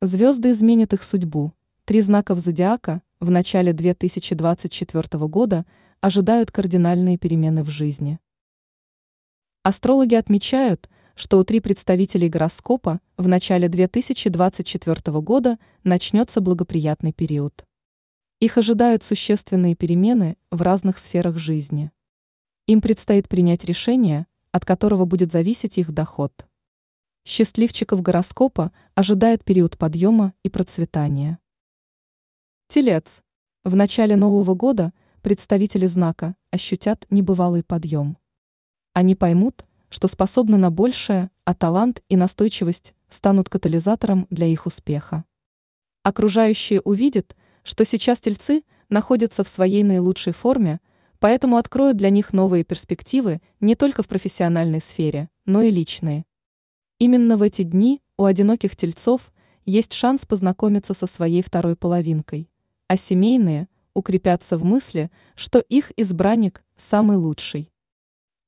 Звезды изменят их судьбу. Три знаков зодиака в начале 2024 года ожидают кардинальные перемены в жизни. Астрологи отмечают, что у три представителей гороскопа в начале 2024 года начнется благоприятный период. Их ожидают существенные перемены в разных сферах жизни. Им предстоит принять решение, от которого будет зависеть их доход. Счастливчиков гороскопа ожидает период подъема и процветания. Телец. В начале Нового года представители знака ощутят небывалый подъем. Они поймут, что способны на большее, а талант и настойчивость станут катализатором для их успеха. Окружающие увидят, что сейчас тельцы находятся в своей наилучшей форме, поэтому откроют для них новые перспективы не только в профессиональной сфере, но и личные. Именно в эти дни у одиноких тельцов есть шанс познакомиться со своей второй половинкой, а семейные укрепятся в мысли, что их избранник самый лучший.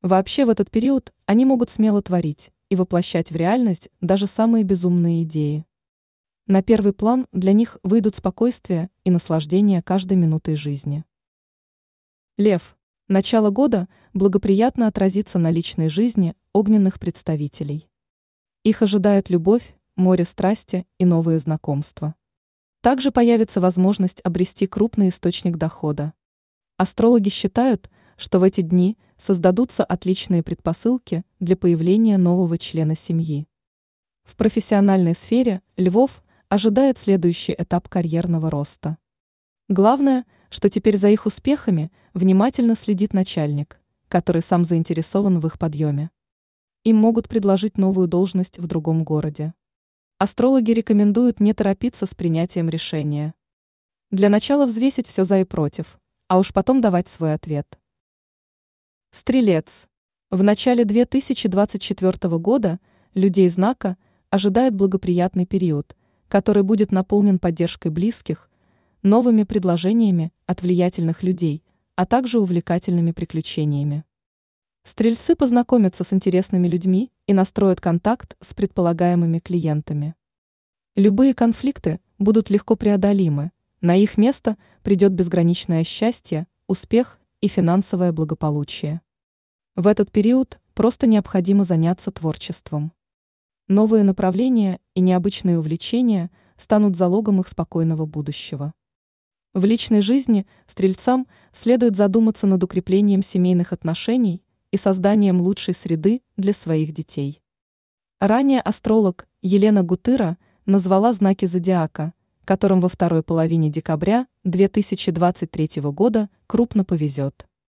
Вообще в этот период они могут смело творить и воплощать в реальность даже самые безумные идеи. На первый план для них выйдут спокойствие и наслаждение каждой минутой жизни. Лев. Начало года благоприятно отразится на личной жизни огненных представителей. Их ожидает любовь, море страсти и новые знакомства. Также появится возможность обрести крупный источник дохода. Астрологи считают, что в эти дни создадутся отличные предпосылки для появления нового члена семьи. В профессиональной сфере львов ожидает следующий этап карьерного роста. Главное, что теперь за их успехами внимательно следит начальник, который сам заинтересован в их подъеме. Им могут предложить новую должность в другом городе. Астрологи рекомендуют не торопиться с принятием решения. Для начала взвесить все за и против, а уж потом давать свой ответ. Стрелец. В начале 2024 года людей знака ожидает благоприятный период, который будет наполнен поддержкой близких, новыми предложениями от влиятельных людей, а также увлекательными приключениями. Стрельцы познакомятся с интересными людьми и настроят контакт с предполагаемыми клиентами. Любые конфликты будут легко преодолимы, на их место придет безграничное счастье, успех и финансовое благополучие. В этот период просто необходимо заняться творчеством. Новые направления и необычные увлечения станут залогом их спокойного будущего. В личной жизни стрельцам следует задуматься над укреплением семейных отношений и созданием лучшей среды для своих детей. Ранее астролог Елена Гутыра назвала знаки зодиака, которым во второй половине декабря 2023 года крупно повезет.